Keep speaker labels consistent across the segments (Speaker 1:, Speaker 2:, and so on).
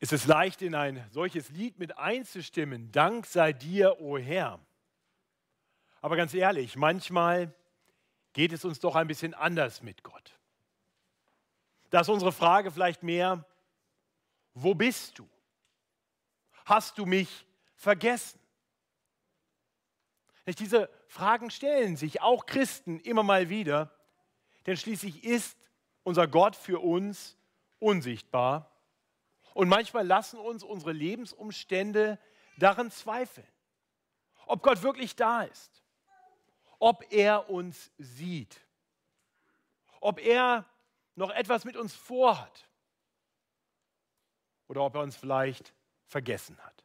Speaker 1: ist es leicht, in ein solches Lied mit einzustimmen. Dank sei dir, o oh Herr. Aber ganz ehrlich, manchmal geht es uns doch ein bisschen anders mit Gott. Da ist unsere Frage vielleicht mehr, wo bist du? Hast du mich vergessen? Diese Fragen stellen sich auch Christen immer mal wieder, denn schließlich ist unser Gott für uns unsichtbar und manchmal lassen uns unsere Lebensumstände daran zweifeln, ob Gott wirklich da ist, ob er uns sieht, ob er noch etwas mit uns vorhat oder ob er uns vielleicht vergessen hat.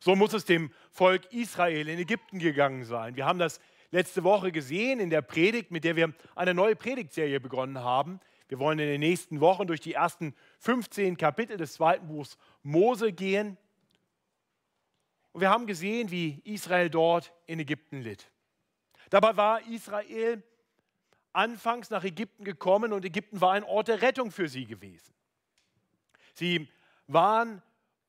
Speaker 1: So muss es dem Volk Israel in Ägypten gegangen sein. Wir haben das letzte Woche gesehen in der Predigt, mit der wir eine neue Predigtserie begonnen haben. Wir wollen in den nächsten Wochen durch die ersten 15 Kapitel des zweiten Buchs Mose gehen. Und wir haben gesehen, wie Israel dort in Ägypten litt. Dabei war Israel anfangs nach Ägypten gekommen und Ägypten war ein Ort der Rettung für sie gewesen. Sie waren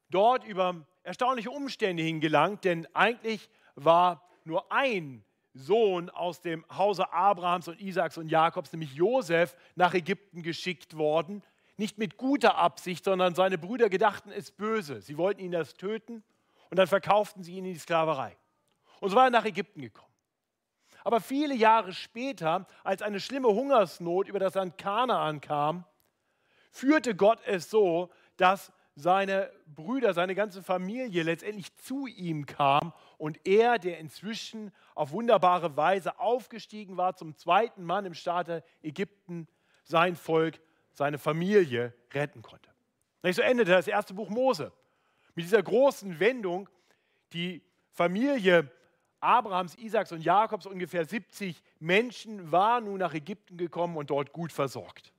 Speaker 1: dort über erstaunliche Umstände hingelangt, denn eigentlich war nur ein Sohn aus dem Hause Abrahams und Isaaks und Jakobs, nämlich Josef, nach Ägypten geschickt worden. Nicht mit guter Absicht, sondern seine Brüder gedachten es böse. Sie wollten ihn das töten und dann verkauften sie ihn in die Sklaverei. Und so war er nach Ägypten gekommen. Aber viele Jahre später, als eine schlimme Hungersnot über das Land Kanaan kam, führte Gott es so, dass seine Brüder, seine ganze Familie letztendlich zu ihm kam und er, der inzwischen auf wunderbare Weise aufgestiegen war zum zweiten Mann im Staate Ägypten, sein Volk, seine Familie retten konnte. So endete das erste Buch Mose mit dieser großen Wendung, die Familie Abrahams, Isaaks und Jakobs, ungefähr 70 Menschen, war nun nach Ägypten gekommen und dort gut versorgt.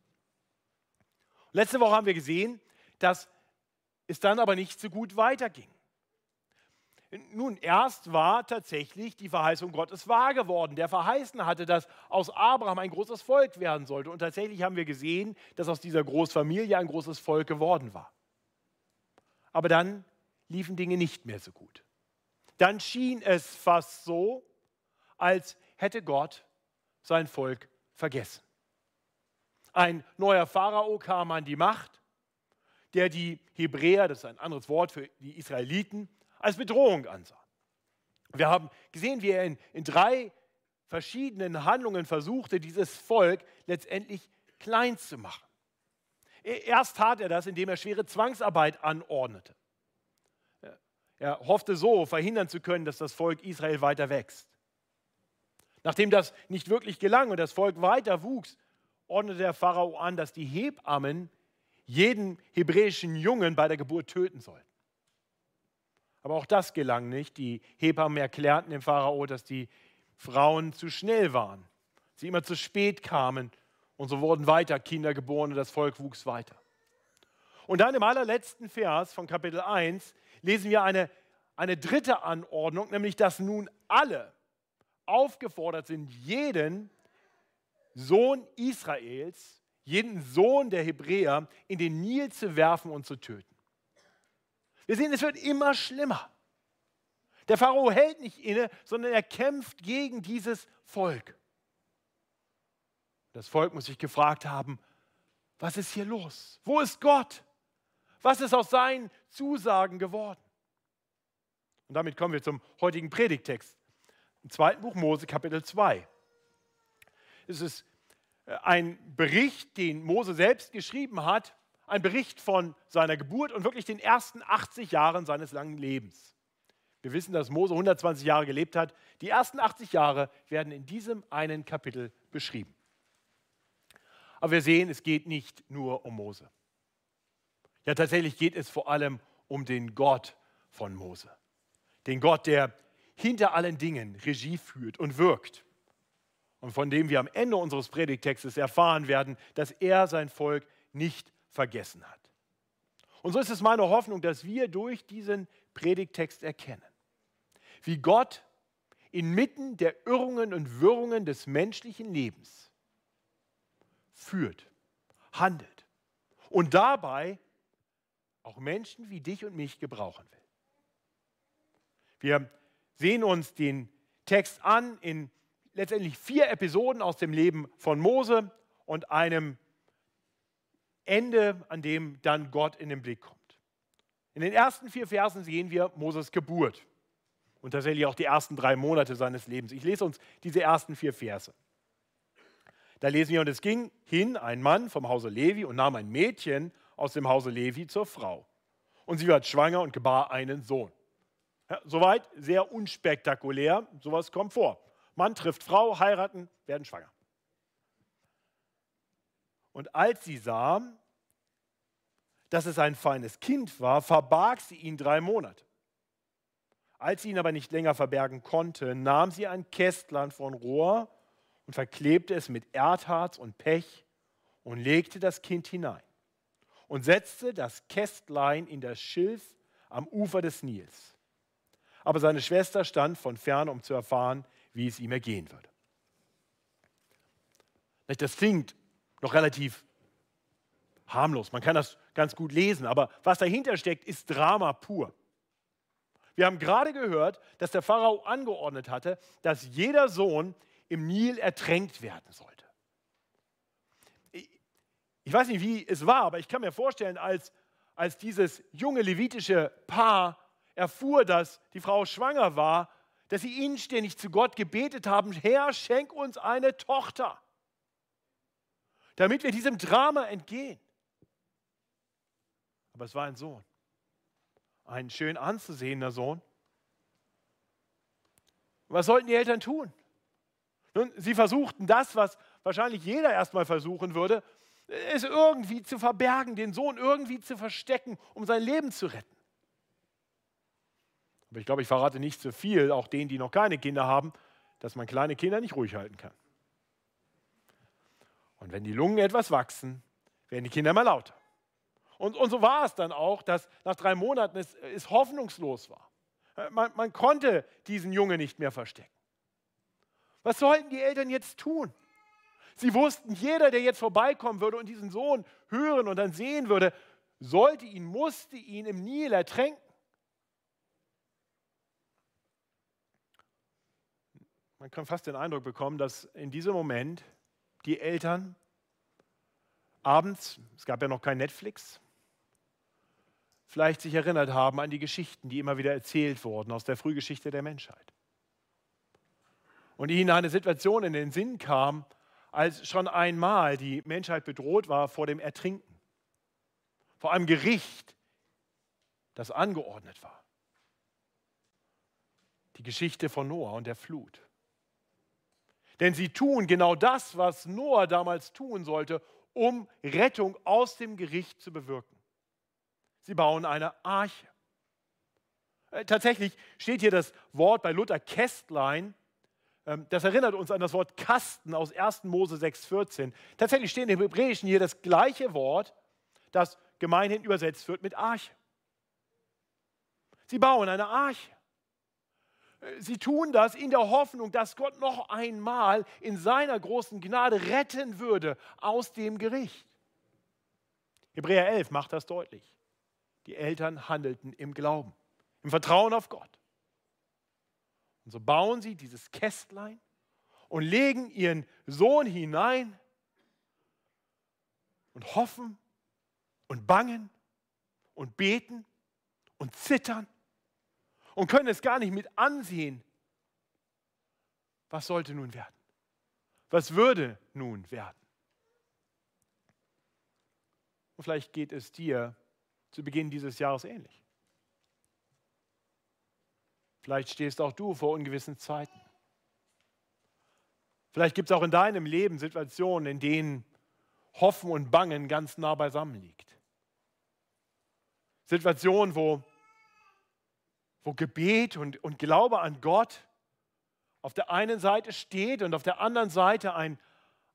Speaker 1: Letzte Woche haben wir gesehen, dass es dann aber nicht so gut weiterging. Nun, erst war tatsächlich die Verheißung Gottes wahr geworden. Der Verheißen hatte, dass aus Abraham ein großes Volk werden sollte. Und tatsächlich haben wir gesehen, dass aus dieser Großfamilie ein großes Volk geworden war. Aber dann liefen Dinge nicht mehr so gut. Dann schien es fast so, als hätte Gott sein Volk vergessen. Ein neuer Pharao kam an die Macht der die Hebräer, das ist ein anderes Wort für die Israeliten, als Bedrohung ansah. Wir haben gesehen, wie er in, in drei verschiedenen Handlungen versuchte, dieses Volk letztendlich klein zu machen. Erst tat er das, indem er schwere Zwangsarbeit anordnete. Er hoffte so verhindern zu können, dass das Volk Israel weiter wächst. Nachdem das nicht wirklich gelang und das Volk weiter wuchs, ordnete der Pharao an, dass die Hebammen jeden hebräischen Jungen bei der Geburt töten sollten. Aber auch das gelang nicht. Die Hebammen erklärten dem Pharao, dass die Frauen zu schnell waren, sie immer zu spät kamen und so wurden weiter Kinder geboren und das Volk wuchs weiter. Und dann im allerletzten Vers von Kapitel 1 lesen wir eine, eine dritte Anordnung, nämlich dass nun alle aufgefordert sind, jeden Sohn Israels jeden Sohn der Hebräer in den Nil zu werfen und zu töten. Wir sehen, es wird immer schlimmer. Der Pharao hält nicht inne, sondern er kämpft gegen dieses Volk. Das Volk muss sich gefragt haben, was ist hier los? Wo ist Gott? Was ist aus seinen Zusagen geworden? Und damit kommen wir zum heutigen Predigtext. Im zweiten Buch Mose, Kapitel 2. Es ist ein Bericht, den Mose selbst geschrieben hat, ein Bericht von seiner Geburt und wirklich den ersten 80 Jahren seines langen Lebens. Wir wissen, dass Mose 120 Jahre gelebt hat. Die ersten 80 Jahre werden in diesem einen Kapitel beschrieben. Aber wir sehen, es geht nicht nur um Mose. Ja, tatsächlich geht es vor allem um den Gott von Mose. Den Gott, der hinter allen Dingen Regie führt und wirkt und von dem wir am Ende unseres Predigtextes erfahren werden, dass er sein Volk nicht vergessen hat. Und so ist es meine Hoffnung, dass wir durch diesen Predigtext erkennen, wie Gott inmitten der Irrungen und Wirrungen des menschlichen Lebens führt, handelt und dabei auch Menschen wie dich und mich gebrauchen will. Wir sehen uns den Text an in letztendlich vier Episoden aus dem Leben von Mose und einem Ende, an dem dann Gott in den Blick kommt. In den ersten vier Versen sehen wir Moses Geburt und tatsächlich auch die ersten drei Monate seines Lebens. Ich lese uns diese ersten vier Verse. Da lesen wir, und es ging hin ein Mann vom Hause Levi und nahm ein Mädchen aus dem Hause Levi zur Frau. Und sie war schwanger und gebar einen Sohn. Ja, soweit sehr unspektakulär, sowas kommt vor. Mann trifft Frau, heiraten, werden schwanger. Und als sie sah, dass es ein feines Kind war, verbarg sie ihn drei Monate. Als sie ihn aber nicht länger verbergen konnte, nahm sie ein Kästlein von Rohr und verklebte es mit Erdharz und Pech und legte das Kind hinein und setzte das Kästlein in das Schilf am Ufer des Nils. Aber seine Schwester stand von fern, um zu erfahren, wie es ihm ergehen würde. Das klingt noch relativ harmlos. Man kann das ganz gut lesen, aber was dahinter steckt, ist Drama pur. Wir haben gerade gehört, dass der Pharao angeordnet hatte, dass jeder Sohn im Nil ertränkt werden sollte. Ich weiß nicht, wie es war, aber ich kann mir vorstellen, als, als dieses junge levitische Paar erfuhr, dass die Frau schwanger war, dass sie inständig zu Gott gebetet haben, Herr, schenk uns eine Tochter, damit wir diesem Drama entgehen. Aber es war ein Sohn, ein schön anzusehender Sohn. Was sollten die Eltern tun? Nun, sie versuchten das, was wahrscheinlich jeder erstmal versuchen würde, es irgendwie zu verbergen, den Sohn irgendwie zu verstecken, um sein Leben zu retten. Aber ich glaube, ich verrate nicht zu so viel, auch denen, die noch keine Kinder haben, dass man kleine Kinder nicht ruhig halten kann. Und wenn die Lungen etwas wachsen, werden die Kinder immer lauter. Und, und so war es dann auch, dass nach drei Monaten es, es hoffnungslos war. Man, man konnte diesen Jungen nicht mehr verstecken. Was sollten die Eltern jetzt tun? Sie wussten, jeder, der jetzt vorbeikommen würde und diesen Sohn hören und dann sehen würde, sollte ihn, musste ihn im Nil ertränken. Man kann fast den Eindruck bekommen, dass in diesem Moment die Eltern abends, es gab ja noch kein Netflix, vielleicht sich erinnert haben an die Geschichten, die immer wieder erzählt wurden aus der Frühgeschichte der Menschheit und ihnen eine Situation in den Sinn kam, als schon einmal die Menschheit bedroht war vor dem Ertrinken, vor einem Gericht, das angeordnet war. Die Geschichte von Noah und der Flut. Denn sie tun genau das, was Noah damals tun sollte, um Rettung aus dem Gericht zu bewirken. Sie bauen eine Arche. Äh, tatsächlich steht hier das Wort bei Luther Kästlein ähm, das erinnert uns an das Wort Kasten aus 1. Mose 6,14. Tatsächlich steht im Hebräischen hier das gleiche Wort, das gemeinhin übersetzt wird mit Arche. Sie bauen eine Arche. Äh, sie tun das in der Hoffnung, dass Gott noch einmal in seiner großen Gnade retten würde aus dem Gericht. Hebräer 11 macht das deutlich. Die Eltern handelten im Glauben, im Vertrauen auf Gott. Und so bauen sie dieses Kästlein und legen ihren Sohn hinein und hoffen und bangen und beten und zittern und können es gar nicht mit ansehen. Was sollte nun werden? Was würde nun werden? Und vielleicht geht es dir zu Beginn dieses Jahres ähnlich. Vielleicht stehst auch du vor ungewissen Zeiten. Vielleicht gibt es auch in deinem Leben Situationen, in denen Hoffen und Bangen ganz nah beisammen liegt. Situationen, wo, wo Gebet und, und Glaube an Gott auf der einen Seite steht und auf der anderen Seite ein,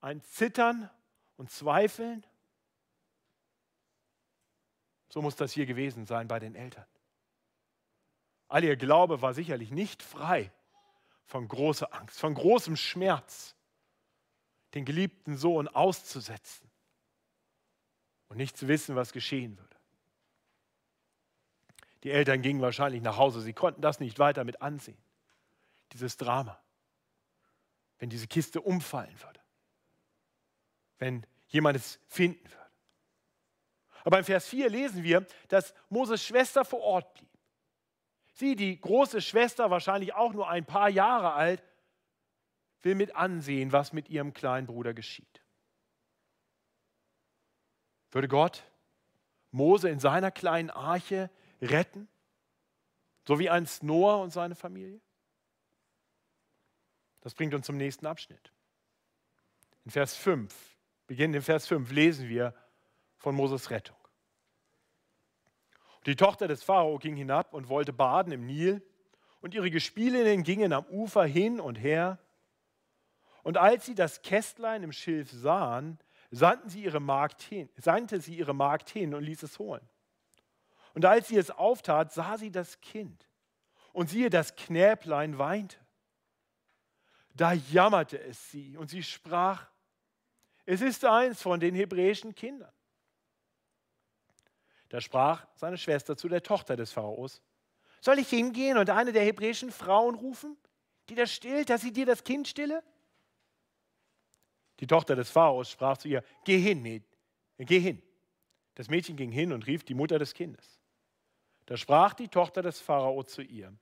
Speaker 1: ein Zittern und Zweifeln. So muss das hier gewesen sein bei den Eltern. All ihr Glaube war sicherlich nicht frei von großer Angst, von großem Schmerz, den geliebten Sohn auszusetzen und nicht zu wissen, was geschehen würde. Die Eltern gingen wahrscheinlich nach Hause, sie konnten das nicht weiter mit ansehen. Dieses Drama. Wenn diese Kiste umfallen würde. Wenn jemand es finden würde. Aber in Vers 4 lesen wir, dass Moses Schwester vor Ort blieb. Sie, die große Schwester, wahrscheinlich auch nur ein paar Jahre alt, will mit ansehen, was mit ihrem kleinen Bruder geschieht. Würde Gott Mose in seiner kleinen Arche retten, so wie einst Noah und seine Familie? Das bringt uns zum nächsten Abschnitt. In Vers 5, beginnend in Vers 5, lesen wir von Moses Rettung. Die Tochter des Pharao ging hinab und wollte baden im Nil, und ihre Gespielinnen gingen am Ufer hin und her. Und als sie das Kästlein im Schilf sahen, sandten sie ihre Magd hin, sandte sie ihre Magd hin und ließ es holen. Und als sie es auftat, sah sie das Kind. Und siehe, das Knäblein weinte. Da jammerte es sie und sie sprach, es ist eins von den hebräischen Kindern. Da sprach seine Schwester zu der Tochter des Pharaos, soll ich hingehen und eine der hebräischen Frauen rufen, die das stillt, dass sie dir das Kind stille? Die Tochter des Pharaos sprach zu ihr, geh hin, geh hin. Das Mädchen ging hin und rief die Mutter des Kindes. Da sprach die Tochter des Pharao zu ihr,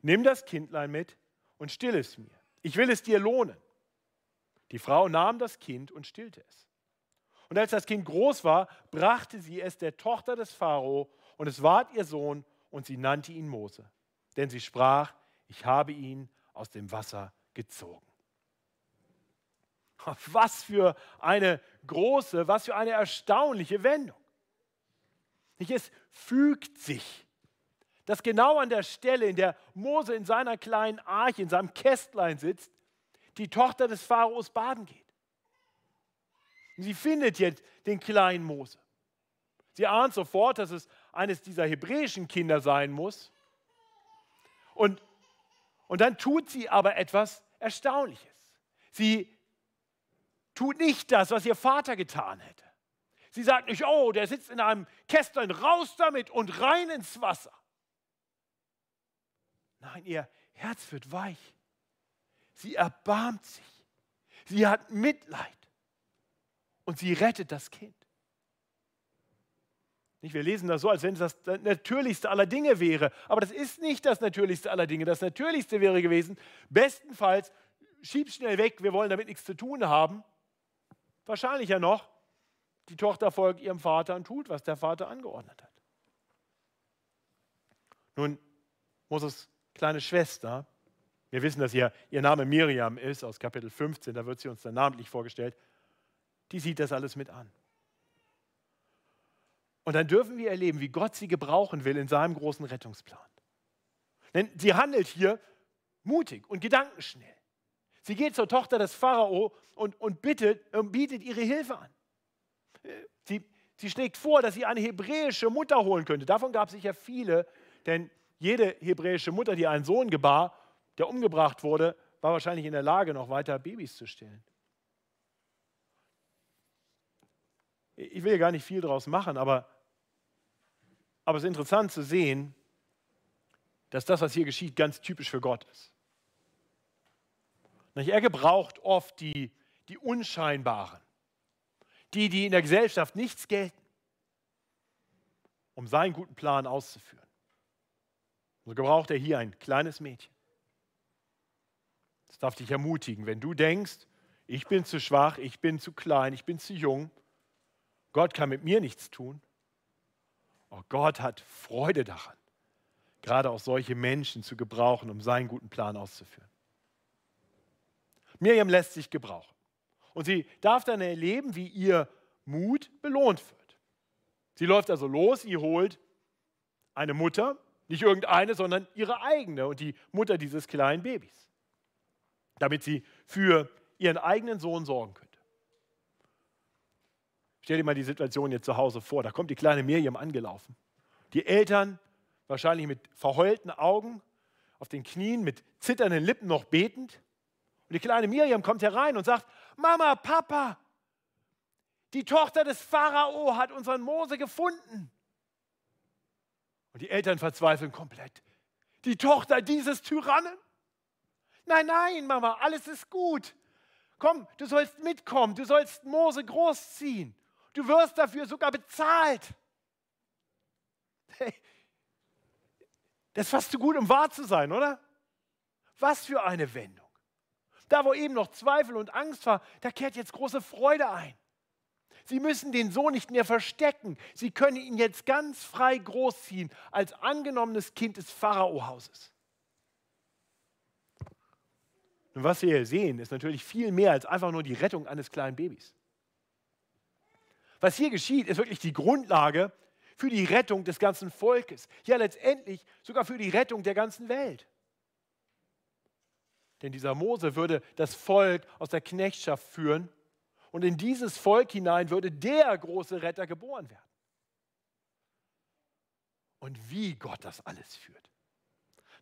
Speaker 1: nimm das Kindlein mit und still es mir. Ich will es dir lohnen. Die Frau nahm das Kind und stillte es. Und als das Kind groß war, brachte sie es der Tochter des Pharao und es ward ihr Sohn und sie nannte ihn Mose. Denn sie sprach, ich habe ihn aus dem Wasser gezogen. Was für eine große, was für eine erstaunliche Wendung. Es fügt sich, dass genau an der Stelle, in der Mose in seiner kleinen Arche, in seinem Kästlein sitzt, die Tochter des Pharaos baden geht. Und sie findet jetzt den kleinen Mose. Sie ahnt sofort, dass es eines dieser hebräischen Kinder sein muss. Und, und dann tut sie aber etwas Erstaunliches. Sie tut nicht das, was ihr Vater getan hätte. Sie sagt nicht, oh, der sitzt in einem Kästlein, raus damit und rein ins Wasser. Nein, ihr Herz wird weich. Sie erbarmt sich. Sie hat Mitleid. Und sie rettet das Kind. Wir lesen das so, als wenn es das Natürlichste aller Dinge wäre. Aber das ist nicht das Natürlichste aller Dinge. Das Natürlichste wäre gewesen, bestenfalls, schieb schnell weg, wir wollen damit nichts zu tun haben. Wahrscheinlich ja noch, die Tochter folgt ihrem Vater und tut, was der Vater angeordnet hat. Nun, Moses kleine Schwester, wir wissen, dass ihr, ihr Name Miriam ist, aus Kapitel 15, da wird sie uns dann namentlich vorgestellt, die sieht das alles mit an. Und dann dürfen wir erleben, wie Gott sie gebrauchen will in seinem großen Rettungsplan. Denn sie handelt hier mutig und gedankenschnell. Sie geht zur Tochter des Pharao und, und bittet, und bietet ihre Hilfe an. Sie, sie schlägt vor, dass sie eine hebräische Mutter holen könnte. Davon gab es sicher viele, denn jede hebräische Mutter, die einen Sohn gebar, der umgebracht wurde, war wahrscheinlich in der Lage, noch weiter Babys zu stillen. Ich will ja gar nicht viel daraus machen, aber, aber es ist interessant zu sehen, dass das, was hier geschieht, ganz typisch für Gott ist. Er gebraucht oft die, die Unscheinbaren, die, die in der Gesellschaft nichts gelten, um seinen guten Plan auszuführen. So gebraucht er hier ein kleines Mädchen. Das darf dich ermutigen, wenn du denkst, ich bin zu schwach, ich bin zu klein, ich bin zu jung, Gott kann mit mir nichts tun. Oh, Gott hat Freude daran, gerade auch solche Menschen zu gebrauchen, um seinen guten Plan auszuführen. Miriam lässt sich gebrauchen. Und sie darf dann erleben, wie ihr Mut belohnt wird. Sie läuft also los, sie holt eine Mutter, nicht irgendeine, sondern ihre eigene und die Mutter dieses kleinen Babys, damit sie für ihren eigenen Sohn sorgen könnte. Stell dir mal die Situation jetzt zu Hause vor. Da kommt die kleine Miriam angelaufen. Die Eltern, wahrscheinlich mit verheulten Augen, auf den Knien, mit zitternden Lippen noch betend. Und die kleine Miriam kommt herein und sagt, Mama, Papa, die Tochter des Pharao hat unseren Mose gefunden. Und die Eltern verzweifeln komplett. Die Tochter dieses Tyrannen? Nein, nein, Mama, alles ist gut. Komm, du sollst mitkommen, du sollst Mose großziehen. Du wirst dafür sogar bezahlt. Hey, das ist fast zu gut, um wahr zu sein, oder? Was für eine Wendung. Da, wo eben noch Zweifel und Angst war, da kehrt jetzt große Freude ein. Sie müssen den Sohn nicht mehr verstecken. Sie können ihn jetzt ganz frei großziehen als angenommenes Kind des Pharaohauses. Und was wir hier sehen, ist natürlich viel mehr als einfach nur die Rettung eines kleinen Babys. Was hier geschieht, ist wirklich die Grundlage für die Rettung des ganzen Volkes. Ja, letztendlich sogar für die Rettung der ganzen Welt. Denn dieser Mose würde das Volk aus der Knechtschaft führen und in dieses Volk hinein würde der große Retter geboren werden. Und wie Gott das alles führt.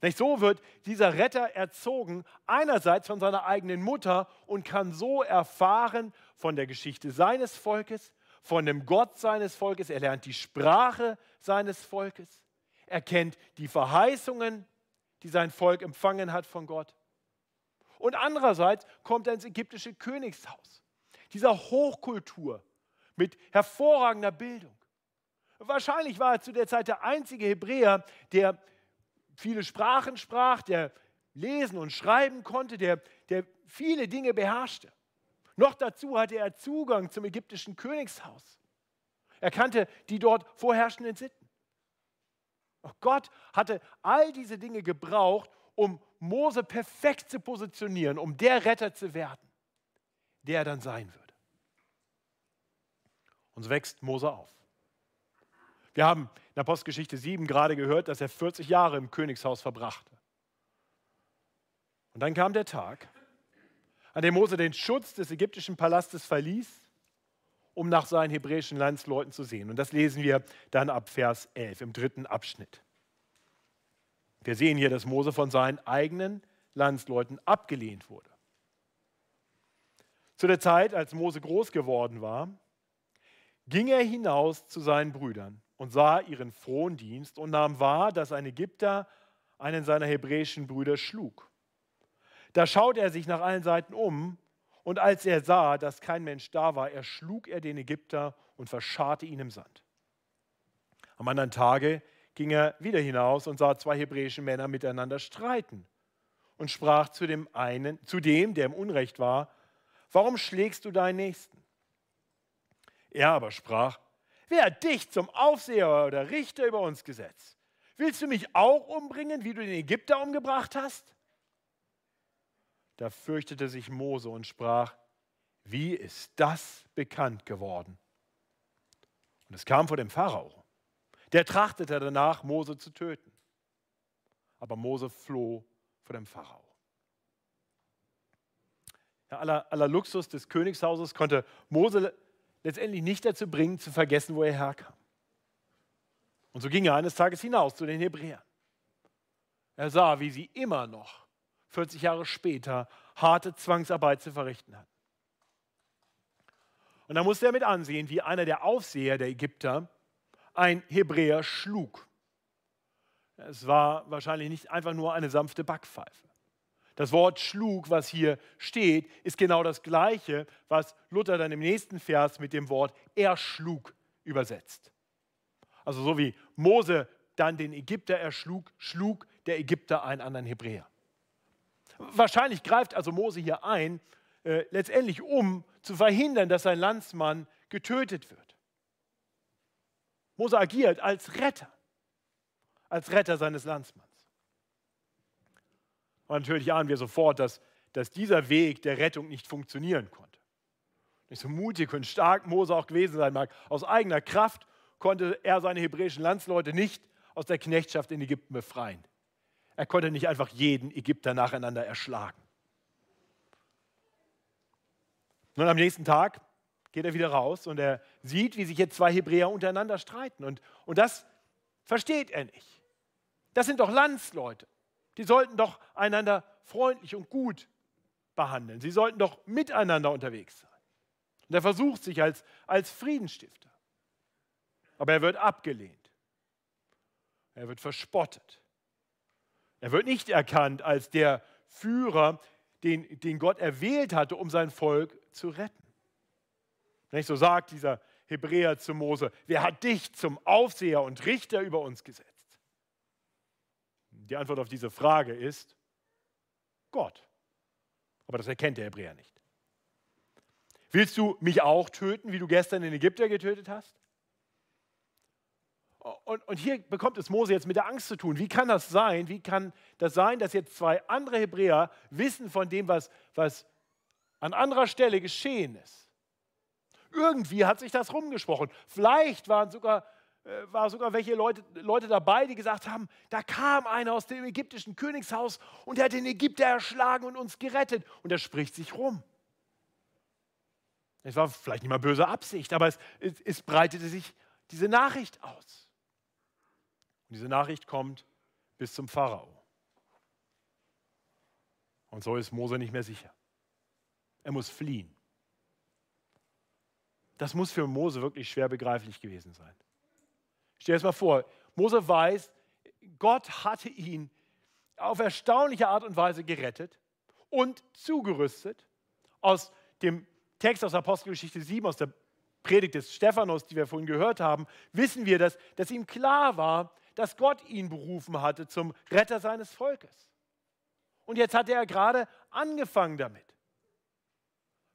Speaker 1: Nicht so wird dieser Retter erzogen, einerseits von seiner eigenen Mutter und kann so erfahren von der Geschichte seines Volkes, von dem Gott seines Volkes, er lernt die Sprache seines Volkes, er kennt die Verheißungen, die sein Volk empfangen hat von Gott. Und andererseits kommt er ins ägyptische Königshaus, dieser Hochkultur mit hervorragender Bildung. Wahrscheinlich war er zu der Zeit der einzige Hebräer, der viele Sprachen sprach, der lesen und schreiben konnte, der, der viele Dinge beherrschte. Noch dazu hatte er Zugang zum ägyptischen Königshaus. Er kannte die dort vorherrschenden Sitten. Auch Gott hatte all diese Dinge gebraucht, um Mose perfekt zu positionieren, um der Retter zu werden, der er dann sein würde. Und so wächst Mose auf. Wir haben in der Postgeschichte 7 gerade gehört, dass er 40 Jahre im Königshaus verbrachte. Und dann kam der Tag, an dem Mose den Schutz des ägyptischen Palastes verließ, um nach seinen hebräischen Landsleuten zu sehen. Und das lesen wir dann ab Vers 11 im dritten Abschnitt. Wir sehen hier, dass Mose von seinen eigenen Landsleuten abgelehnt wurde. Zu der Zeit, als Mose groß geworden war, ging er hinaus zu seinen Brüdern und sah ihren frohen Dienst und nahm wahr, dass ein Ägypter einen seiner hebräischen Brüder schlug. Da schaute er sich nach allen Seiten um und als er sah, dass kein Mensch da war, erschlug er den Ägypter und verscharrte ihn im Sand. Am anderen Tage ging er wieder hinaus und sah zwei hebräische Männer miteinander streiten und sprach zu dem einen, zu dem, der im Unrecht war, warum schlägst du deinen Nächsten? Er aber sprach, wer hat dich zum Aufseher oder Richter über uns gesetzt? Willst du mich auch umbringen, wie du den Ägypter umgebracht hast? Da fürchtete sich Mose und sprach, wie ist das bekannt geworden? Und es kam vor dem Pharao. Der trachtete danach, Mose zu töten. Aber Mose floh vor dem Pharao. Ja, aller, aller Luxus des Königshauses konnte Mose letztendlich nicht dazu bringen, zu vergessen, wo er herkam. Und so ging er eines Tages hinaus zu den Hebräern. Er sah, wie sie immer noch 40 Jahre später harte Zwangsarbeit zu verrichten hatten. Und da musste er mit ansehen, wie einer der Aufseher der Ägypter ein Hebräer schlug. Es war wahrscheinlich nicht einfach nur eine sanfte Backpfeife. Das Wort schlug, was hier steht, ist genau das gleiche, was Luther dann im nächsten Vers mit dem Wort erschlug übersetzt. Also so wie Mose dann den Ägypter erschlug, schlug der Ägypter einen anderen Hebräer. Wahrscheinlich greift also Mose hier ein, äh, letztendlich um zu verhindern, dass sein Landsmann getötet wird. Mose agiert als Retter, als Retter seines Landsmanns. Und natürlich ahnen wir sofort, dass, dass dieser Weg der Rettung nicht funktionieren konnte. Nicht so mutig und stark Mose auch gewesen sein mag, aus eigener Kraft konnte er seine hebräischen Landsleute nicht aus der Knechtschaft in Ägypten befreien. Er konnte nicht einfach jeden Ägypter nacheinander erschlagen. Nun am nächsten Tag geht er wieder raus und er sieht, wie sich jetzt zwei Hebräer untereinander streiten. Und, und das versteht er nicht. Das sind doch Landsleute. Die sollten doch einander freundlich und gut behandeln. Sie sollten doch miteinander unterwegs sein. Und er versucht sich als, als Friedensstifter. Aber er wird abgelehnt. Er wird verspottet. Er wird nicht erkannt als der Führer, den, den Gott erwählt hatte, um sein Volk zu retten. Nicht so sagt dieser Hebräer zu Mose, wer hat dich zum Aufseher und Richter über uns gesetzt? Die Antwort auf diese Frage ist Gott. Aber das erkennt der Hebräer nicht. Willst du mich auch töten, wie du gestern den Ägypter getötet hast? Und, und, hier bekommt es Mose jetzt mit der Angst zu tun. Wie kann das sein? Wie kann das sein, dass jetzt zwei andere Hebräer wissen von dem, was, was an anderer Stelle geschehen ist? Irgendwie hat sich das rumgesprochen. Vielleicht waren sogar, äh, war sogar welche Leute, Leute dabei, die gesagt haben, da kam einer aus dem ägyptischen Königshaus und der hat den Ägypter erschlagen und uns gerettet. Und er spricht sich rum. Es war vielleicht nicht mal böse Absicht, aber es, es, es breitete sich diese Nachricht aus. Und diese Nachricht kommt bis zum Pharao. Und so ist Mose nicht mehr sicher. Er muss fliehen. Das muss für Mose wirklich schwer begreiflich gewesen sein. Stell dir das mal vor, Mose weiß, Gott hatte ihn auf erstaunliche Art und Weise gerettet und zugerüstet aus dem Text aus Apostelgeschichte 7, aus der Predigt des Stephanus, die wir vorhin gehört haben, wissen wir, dass, dass ihm klar war, dass Gott ihn berufen hatte zum Retter seines Volkes. Und jetzt hat er gerade angefangen damit.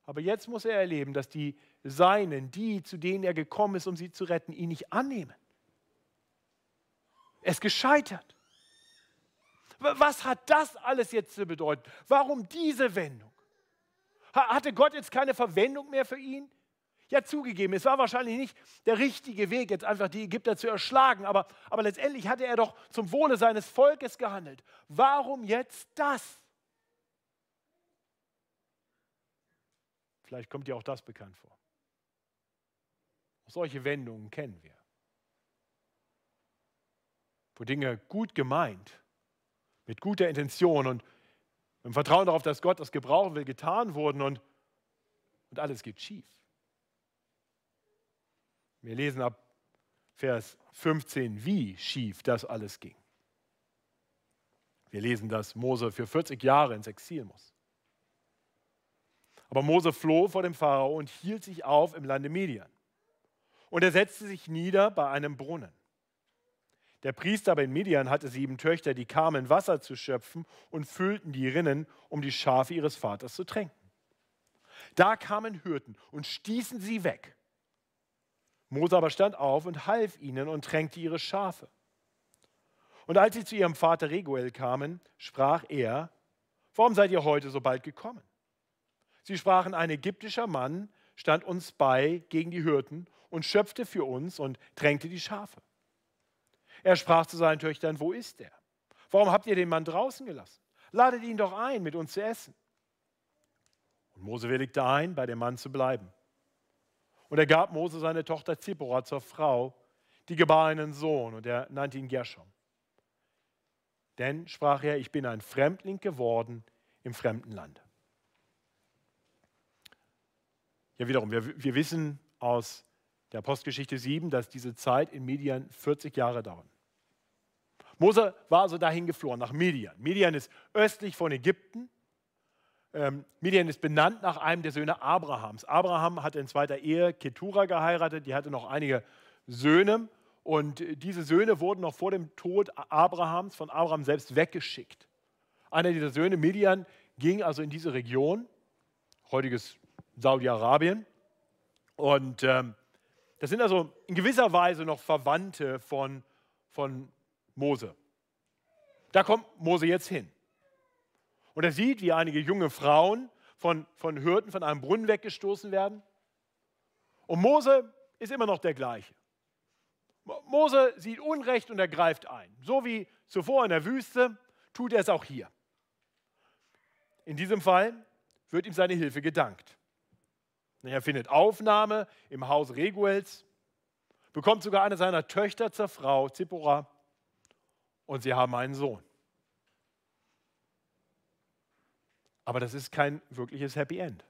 Speaker 1: Aber jetzt muss er erleben, dass die Seinen, die, zu denen er gekommen ist, um sie zu retten, ihn nicht annehmen. Er ist gescheitert. Was hat das alles jetzt zu bedeuten? Warum diese Wendung? Hatte Gott jetzt keine Verwendung mehr für ihn? Ja, zugegeben, es war wahrscheinlich nicht der richtige Weg, jetzt einfach die Ägypter zu erschlagen, aber, aber letztendlich hatte er doch zum Wohle seines Volkes gehandelt. Warum jetzt das? Vielleicht kommt dir auch das bekannt vor. solche Wendungen kennen wir. Wo Dinge gut gemeint, mit guter Intention und im Vertrauen darauf, dass Gott das gebrauchen will, getan wurden und, und alles geht schief. Wir lesen ab Vers 15, wie schief das alles ging. Wir lesen, dass Mose für 40 Jahre ins Exil muss. Aber Mose floh vor dem Pharao und hielt sich auf im Lande Median. Und er setzte sich nieder bei einem Brunnen. Der Priester aber in Midian hatte sieben Töchter, die kamen, Wasser zu schöpfen und füllten die Rinnen, um die Schafe ihres Vaters zu tränken. Da kamen Hürden und stießen sie weg. Mose aber stand auf und half ihnen und tränkte ihre Schafe. Und als sie zu ihrem Vater Reguel kamen, sprach er, warum seid ihr heute so bald gekommen? Sie sprachen, ein ägyptischer Mann stand uns bei gegen die Hürden und schöpfte für uns und tränkte die Schafe. Er sprach zu seinen Töchtern, wo ist er? Warum habt ihr den Mann draußen gelassen? Ladet ihn doch ein, mit uns zu essen. Und Mose willigte ein, bei dem Mann zu bleiben. Und er gab Mose seine Tochter Zippora zur Frau, die gebar einen Sohn, und er nannte ihn Gershom. Denn, sprach er, ich bin ein Fremdling geworden im fremden Land. Ja, wiederum, wir, wir wissen aus der Postgeschichte 7, dass diese Zeit in Midian 40 Jahre dauert. Mose war also dahin geflohen, nach Midian. Midian ist östlich von Ägypten. Ähm, Midian ist benannt nach einem der Söhne Abrahams. Abraham hatte in zweiter Ehe Ketura geheiratet, die hatte noch einige Söhne. Und diese Söhne wurden noch vor dem Tod Abrahams von Abraham selbst weggeschickt. Einer dieser Söhne, Midian, ging also in diese Region, heutiges Saudi-Arabien. Und ähm, das sind also in gewisser Weise noch Verwandte von, von Mose. Da kommt Mose jetzt hin. Und er sieht, wie einige junge Frauen von, von Hürden von einem Brunnen weggestoßen werden. Und Mose ist immer noch der gleiche. Mose sieht Unrecht und er greift ein. So wie zuvor in der Wüste tut er es auch hier. In diesem Fall wird ihm seine Hilfe gedankt. Er findet Aufnahme im Haus Reguels, bekommt sogar eine seiner Töchter zur Frau, Zippora, und sie haben einen Sohn. Aber das ist kein wirkliches Happy End.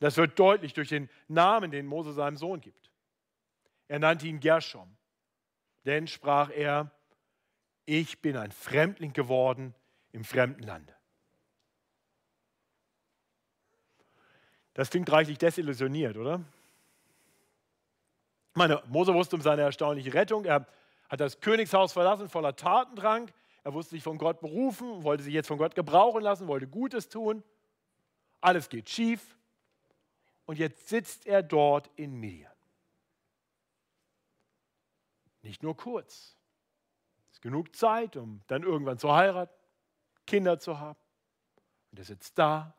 Speaker 1: Das wird deutlich durch den Namen, den Mose seinem Sohn gibt. Er nannte ihn Gershom. denn sprach er, ich bin ein Fremdling geworden im fremden Lande. Das klingt reichlich desillusioniert, oder? Meine, Mose wusste um seine erstaunliche Rettung. Er hat das Königshaus verlassen voller Tatendrang. Er wusste sich von Gott berufen, wollte sich jetzt von Gott gebrauchen lassen, wollte Gutes tun. Alles geht schief. Und jetzt sitzt er dort in Midian. Nicht nur kurz. Es ist genug Zeit, um dann irgendwann zu heiraten, Kinder zu haben. Und er sitzt da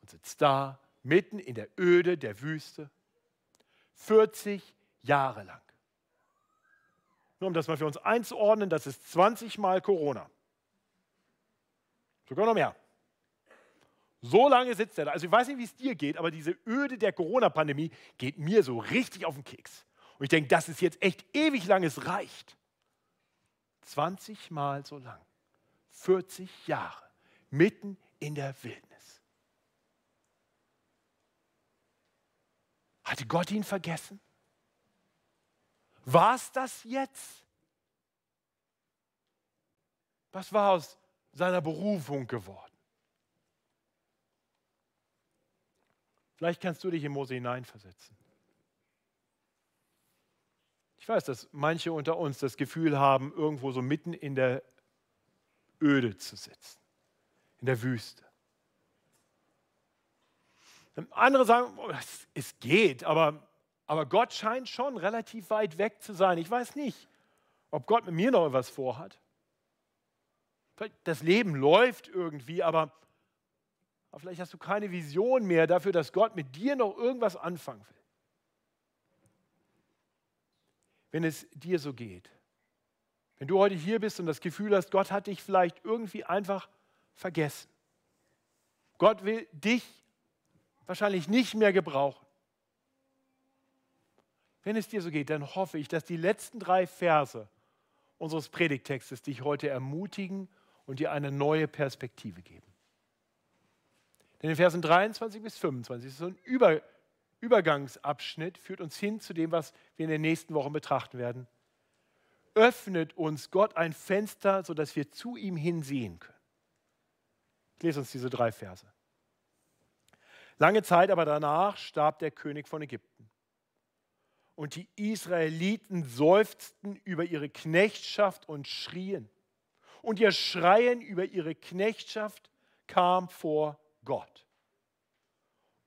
Speaker 1: und sitzt da, mitten in der Öde der Wüste. 40 Jahre lang. Nur um das mal für uns einzuordnen, das ist 20 Mal Corona. Sogar noch mehr. So lange sitzt er da. Also ich weiß nicht, wie es dir geht, aber diese Öde der Corona-Pandemie geht mir so richtig auf den Keks. Und ich denke, das ist jetzt echt ewig lang, es reicht. 20 Mal so lang. 40 Jahre. Mitten in der Wildnis. Hatte Gott ihn vergessen? War es das jetzt? Was war aus seiner Berufung geworden? Vielleicht kannst du dich in Mose hineinversetzen. Ich weiß, dass manche unter uns das Gefühl haben, irgendwo so mitten in der Öde zu sitzen, in der Wüste. Andere sagen, oh, es geht, aber aber Gott scheint schon relativ weit weg zu sein. Ich weiß nicht, ob Gott mit mir noch etwas vorhat. Das Leben läuft irgendwie, aber, vielleicht hast du keine Vision mehr dafür, dass Gott mit dir noch irgendwas anfangen will. Wenn es dir so geht, wenn du heute hier bist und das Gefühl hast, Gott hat dich vielleicht irgendwie einfach vergessen. Gott will dich wahrscheinlich nicht mehr gebrauchen. Wenn es dir so geht, dann hoffe ich, dass die letzten drei Verse unseres Predigtextes dich heute ermutigen und dir eine neue Perspektive geben. Denn in Versen 23 bis 25 ist so ein Über, Übergangsabschnitt, führt uns hin zu dem, was wir in den nächsten Wochen betrachten werden. Öffnet uns Gott ein Fenster, sodass wir zu ihm hinsehen können. Ich lese uns diese drei Verse. Lange Zeit aber danach starb der König von Ägypten. Und die Israeliten seufzten über ihre Knechtschaft und schrien. Und ihr Schreien über ihre Knechtschaft kam vor Gott.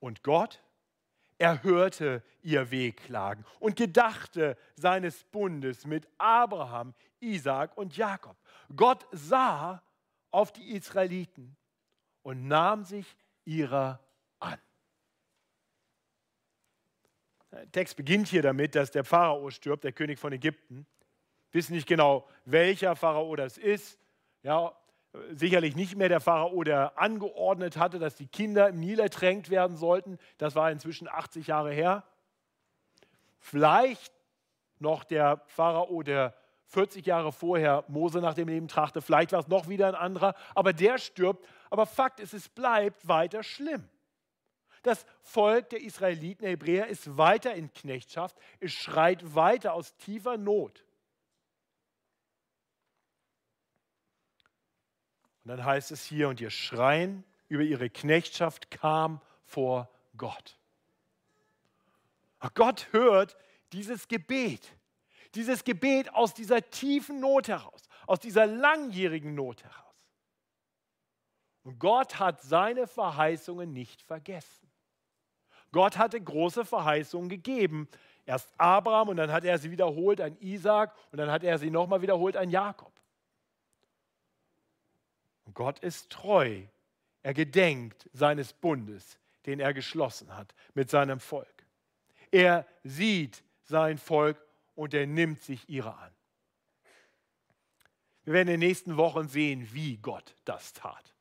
Speaker 1: Und Gott erhörte ihr Wehklagen und gedachte seines Bundes mit Abraham, Isaak und Jakob. Gott sah auf die Israeliten und nahm sich ihrer an. Der Text beginnt hier damit, dass der Pharao stirbt, der König von Ägypten. Wir wissen nicht genau, welcher Pharao das ist. Ja, sicherlich nicht mehr der Pharao, der angeordnet hatte, dass die Kinder im Nil ertränkt werden sollten. Das war inzwischen 80 Jahre her. Vielleicht noch der Pharao, der 40 Jahre vorher Mose nach dem Leben trachte. Vielleicht war es noch wieder ein anderer, aber der stirbt. Aber Fakt ist, es bleibt weiter schlimm. Das Volk der Israeliten, der Hebräer, ist weiter in Knechtschaft. Es schreit weiter aus tiefer Not. Und dann heißt es hier, und ihr Schreien über ihre Knechtschaft kam vor Gott. Gott hört dieses Gebet, dieses Gebet aus dieser tiefen Not heraus, aus dieser langjährigen Not heraus. Und Gott hat seine Verheißungen nicht vergessen. Gott hatte große Verheißungen gegeben. Erst Abraham und dann hat er sie wiederholt an Isaac und dann hat er sie nochmal wiederholt an Jakob. Und Gott ist treu. Er gedenkt seines Bundes, den er geschlossen hat mit seinem Volk. Er sieht sein Volk und er nimmt sich ihrer an. Wir werden in den nächsten Wochen sehen, wie Gott das tat.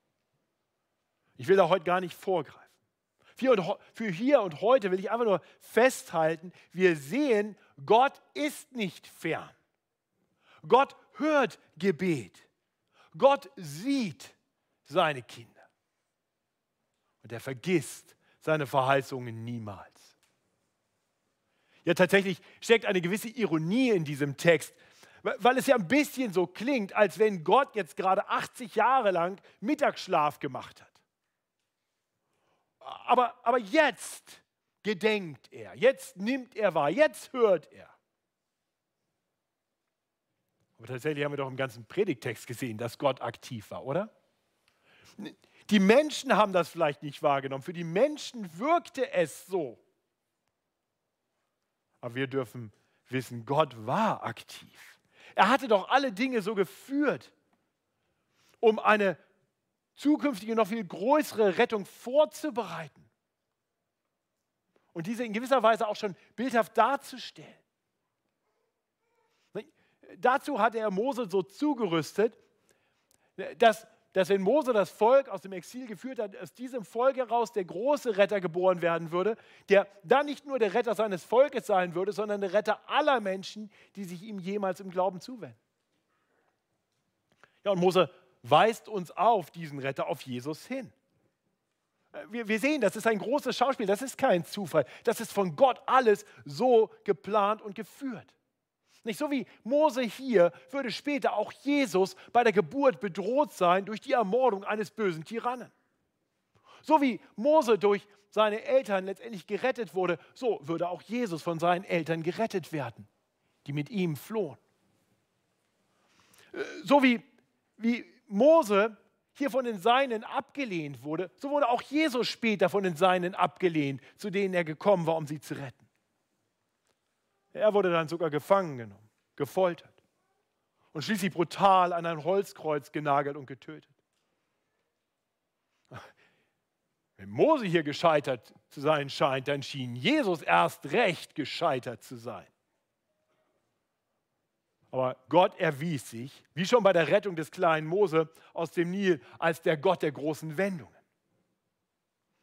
Speaker 1: Ich will da heute gar nicht vorgreifen. Für hier und heute will ich einfach nur festhalten, wir sehen, Gott ist nicht fern. Gott hört Gebet. Gott sieht seine Kinder. Und er vergisst seine Verheißungen niemals. Ja, tatsächlich steckt eine gewisse Ironie in diesem Text, weil es ja ein bisschen so klingt, als wenn Gott jetzt gerade 80 Jahre lang Mittagsschlaf gemacht hat. Aber, aber jetzt gedenkt er, jetzt nimmt er wahr, jetzt hört er. Aber tatsächlich haben wir doch im ganzen Predigtext gesehen, dass Gott aktiv war, oder? Die Menschen haben das vielleicht nicht wahrgenommen. Für die Menschen wirkte es so. Aber wir dürfen wissen, Gott war aktiv. Er hatte doch alle Dinge so geführt, um eine zukünftige, noch viel größere Rettung vorzubereiten. Und diese in gewisser Weise auch schon bildhaft darzustellen. Dazu hatte er Mose so zugerüstet, dass dass wenn Mose das Volk aus dem Exil geführt hat, aus diesem Volk heraus der große Retter geboren werden würde, der dann nicht nur der Retter seines Volkes sein würde, sondern der Retter aller Menschen, die sich ihm jemals im Glauben zuwenden. Ja, und Mose weist uns auf diesen Retter, auf Jesus hin. Wir, wir sehen, das ist ein großes Schauspiel, das ist kein Zufall, das ist von Gott alles so geplant und geführt. Nicht so wie Mose hier würde später auch Jesus bei der Geburt bedroht sein durch die Ermordung eines bösen Tyrannen. So wie Mose durch seine Eltern letztendlich gerettet wurde, so würde auch Jesus von seinen Eltern gerettet werden, die mit ihm flohen. Äh, so wie, wie Mose hier von den Seinen abgelehnt wurde, so wurde auch Jesus später von den Seinen abgelehnt, zu denen er gekommen war, um sie zu retten. Er wurde dann sogar gefangen genommen, gefoltert und schließlich brutal an ein Holzkreuz genagelt und getötet. Wenn Mose hier gescheitert zu sein scheint, dann schien Jesus erst recht gescheitert zu sein. Aber Gott erwies sich, wie schon bei der Rettung des kleinen Mose aus dem Nil, als der Gott der großen Wendungen.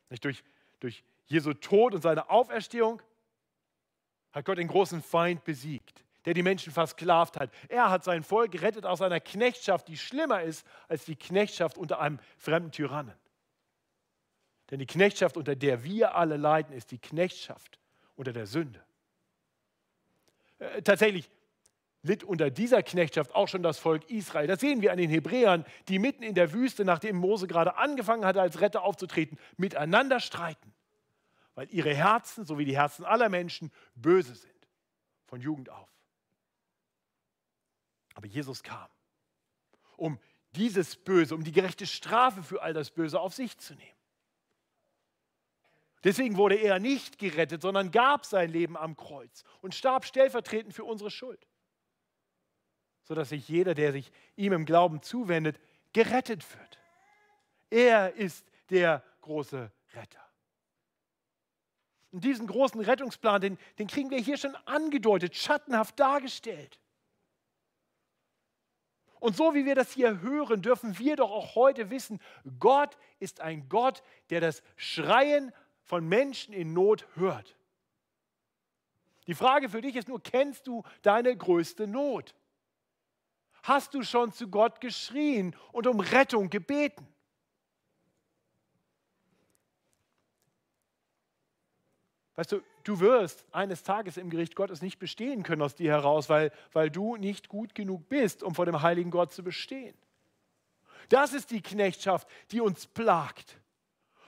Speaker 1: Nicht durch, durch Jesu Tod und seine Auferstehung hat Gott den großen Feind besiegt, der die Menschen versklavt hat. Er hat sein Volk gerettet aus einer Knechtschaft, die schlimmer ist als die Knechtschaft unter einem fremden Tyrannen. Denn die Knechtschaft, unter der wir alle leiden, ist die Knechtschaft unter der Sünde. Äh, tatsächlich litt unter dieser Knechtschaft auch schon das Volk Israel. Das sehen wir an den Hebräern, die mitten in der Wüste, nachdem Mose gerade angefangen hatte, als Retter aufzutreten, miteinander streiten weil ihre Herzen, so wie die Herzen aller Menschen, böse sind, von Jugend auf. Aber Jesus kam, um dieses Böse, um die gerechte Strafe für all das Böse auf sich zu nehmen. Deswegen wurde er nicht gerettet, sondern gab sein Leben am Kreuz und starb stellvertretend für unsere Schuld, sodass sich jeder, der sich ihm im Glauben zuwendet, gerettet wird. Er ist der große Retter. Und diesen großen Rettungsplan, den, den kriegen wir hier schon angedeutet, schattenhaft dargestellt. Und so wie wir das hier hören, dürfen wir doch auch heute wissen, Gott ist ein Gott, der das Schreien von Menschen in Not hört. Die Frage für dich ist nur, kennst du deine größte Not? Hast du schon zu Gott geschrien und um Rettung gebeten? Weißt du, du wirst eines Tages im Gericht Gottes nicht bestehen können aus dir heraus, weil, weil du nicht gut genug bist, um vor dem heiligen Gott zu bestehen. Das ist die Knechtschaft, die uns plagt.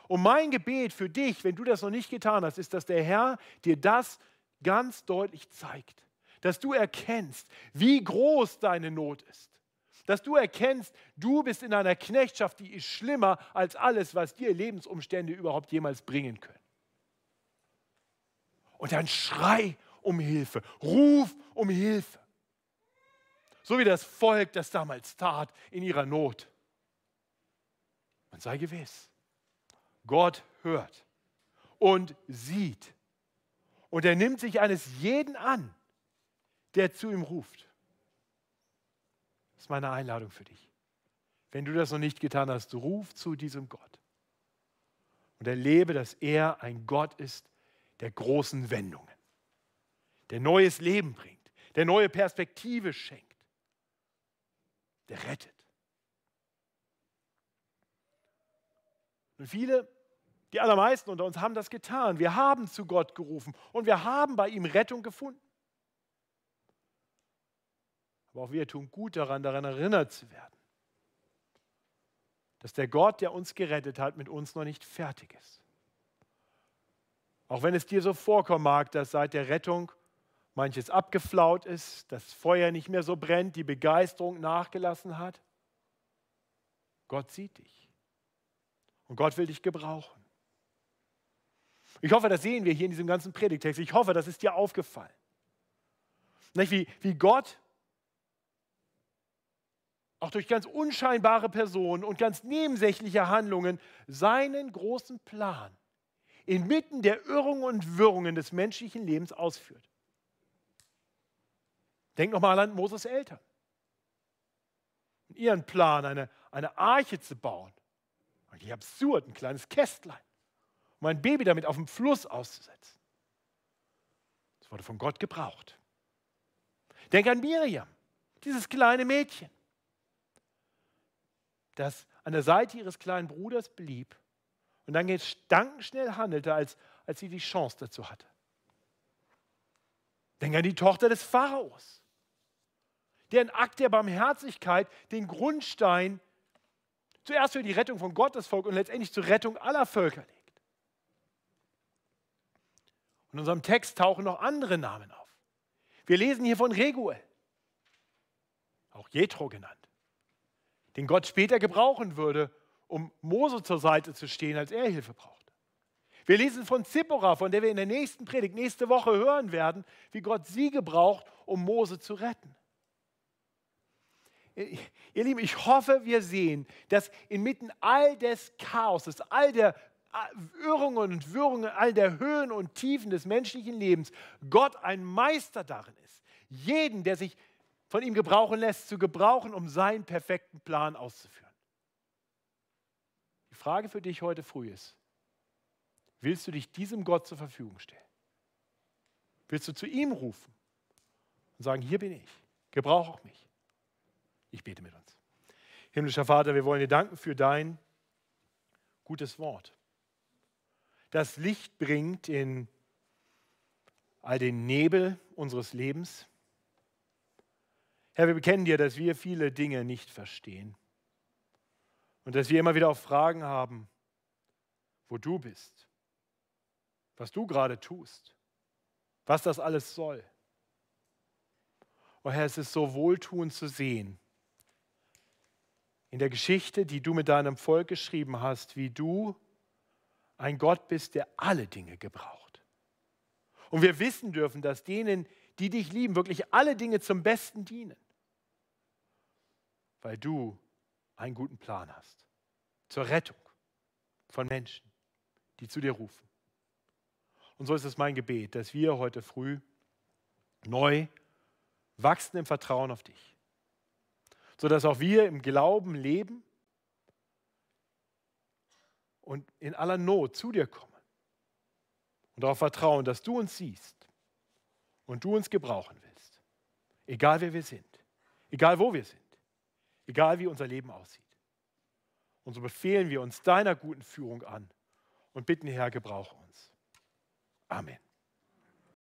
Speaker 1: Und mein Gebet für dich, wenn du das noch nicht getan hast, ist, dass der Herr dir das ganz deutlich zeigt. Dass du erkennst, wie groß deine Not ist. Dass du erkennst, du bist in einer Knechtschaft, die ist schlimmer als alles, was dir Lebensumstände überhaupt jemals bringen können. Und dann schrei um Hilfe, ruf um Hilfe. So wie das Volk das damals tat in ihrer Not. Und sei gewiss, Gott hört und sieht. Und er nimmt sich eines jeden an, der zu ihm ruft. Das ist meine Einladung für dich. Wenn du das noch nicht getan hast, ruf zu diesem Gott und erlebe, dass er ein Gott ist, der großen Wendungen, der neues Leben bringt, der neue Perspektive schenkt, der rettet. Und viele, die allermeisten unter uns haben das getan. Wir haben zu Gott gerufen und wir haben bei ihm Rettung gefunden. Aber auch wir tun gut daran, daran erinnert zu werden, dass der Gott, der uns gerettet hat, mit uns noch nicht fertig ist. Auch wenn es dir so vorkommen mag, dass seit der Rettung manches abgeflaut ist, das Feuer nicht mehr so brennt, die Begeisterung nachgelassen hat. Gott sieht dich. Und Gott will dich gebrauchen. Ich hoffe, das sehen wir hier in diesem ganzen Predigtext. Ich hoffe, das ist dir aufgefallen. Nicht, wie, wie Gott auch durch ganz unscheinbare Personen und ganz nebensächliche Handlungen seinen großen Plan inmitten der Irrungen und Wirrungen des menschlichen Lebens ausführt. Denk nochmal an Moses Eltern. Ihren Plan, eine, eine Arche zu bauen. Wie absurd, ein kleines Kästlein, um ein Baby damit auf dem Fluss auszusetzen. Das wurde von Gott gebraucht. Denk an Miriam, dieses kleine Mädchen, das an der Seite ihres kleinen Bruders blieb und dann gedankenschnell handelte, als, als sie die Chance dazu hatte. Denk an die Tochter des Pharaos, deren Akt der Barmherzigkeit den Grundstein zuerst für die Rettung von Gottes Volk und letztendlich zur Rettung aller Völker legt. In unserem Text tauchen noch andere Namen auf. Wir lesen hier von Reguel, auch Jethro genannt, den Gott später gebrauchen würde, um Mose zur Seite zu stehen, als er Hilfe brauchte. Wir lesen von Zippora, von der wir in der nächsten Predigt nächste Woche hören werden, wie Gott sie gebraucht, um Mose zu retten. Ihr Lieben, ich hoffe, wir sehen, dass inmitten all des Chaoses, all der Irrungen und Wirrungen, all der Höhen und Tiefen des menschlichen Lebens Gott ein Meister darin ist, jeden, der sich von ihm gebrauchen lässt, zu gebrauchen, um seinen perfekten Plan auszuführen. Die Frage für dich heute früh ist, willst du dich diesem Gott zur Verfügung stellen? Willst du zu ihm rufen und sagen, hier bin ich, gebrauche auch mich? Ich bete mit uns. Himmlischer Vater, wir wollen dir danken für dein gutes Wort, das Licht bringt in all den Nebel unseres Lebens. Herr, wir bekennen dir, dass wir viele Dinge nicht verstehen und dass wir immer wieder auch Fragen haben, wo du bist, was du gerade tust, was das alles soll. Oh Herr, es ist so wohltuend zu sehen, in der Geschichte, die du mit deinem Volk geschrieben hast, wie du ein Gott bist, der alle Dinge gebraucht. Und wir wissen dürfen, dass denen, die dich lieben, wirklich alle Dinge zum Besten dienen, weil du einen guten Plan hast zur Rettung von Menschen, die zu dir rufen. Und so ist es mein Gebet, dass wir heute früh neu wachsen im Vertrauen auf dich sodass auch wir im Glauben leben und in aller Not zu dir kommen und darauf vertrauen, dass du uns siehst und du uns gebrauchen willst, egal wer wir sind, egal wo wir sind, egal wie unser Leben aussieht. Und so befehlen wir uns deiner guten Führung an und bitten, Herr, gebrauche uns. Amen.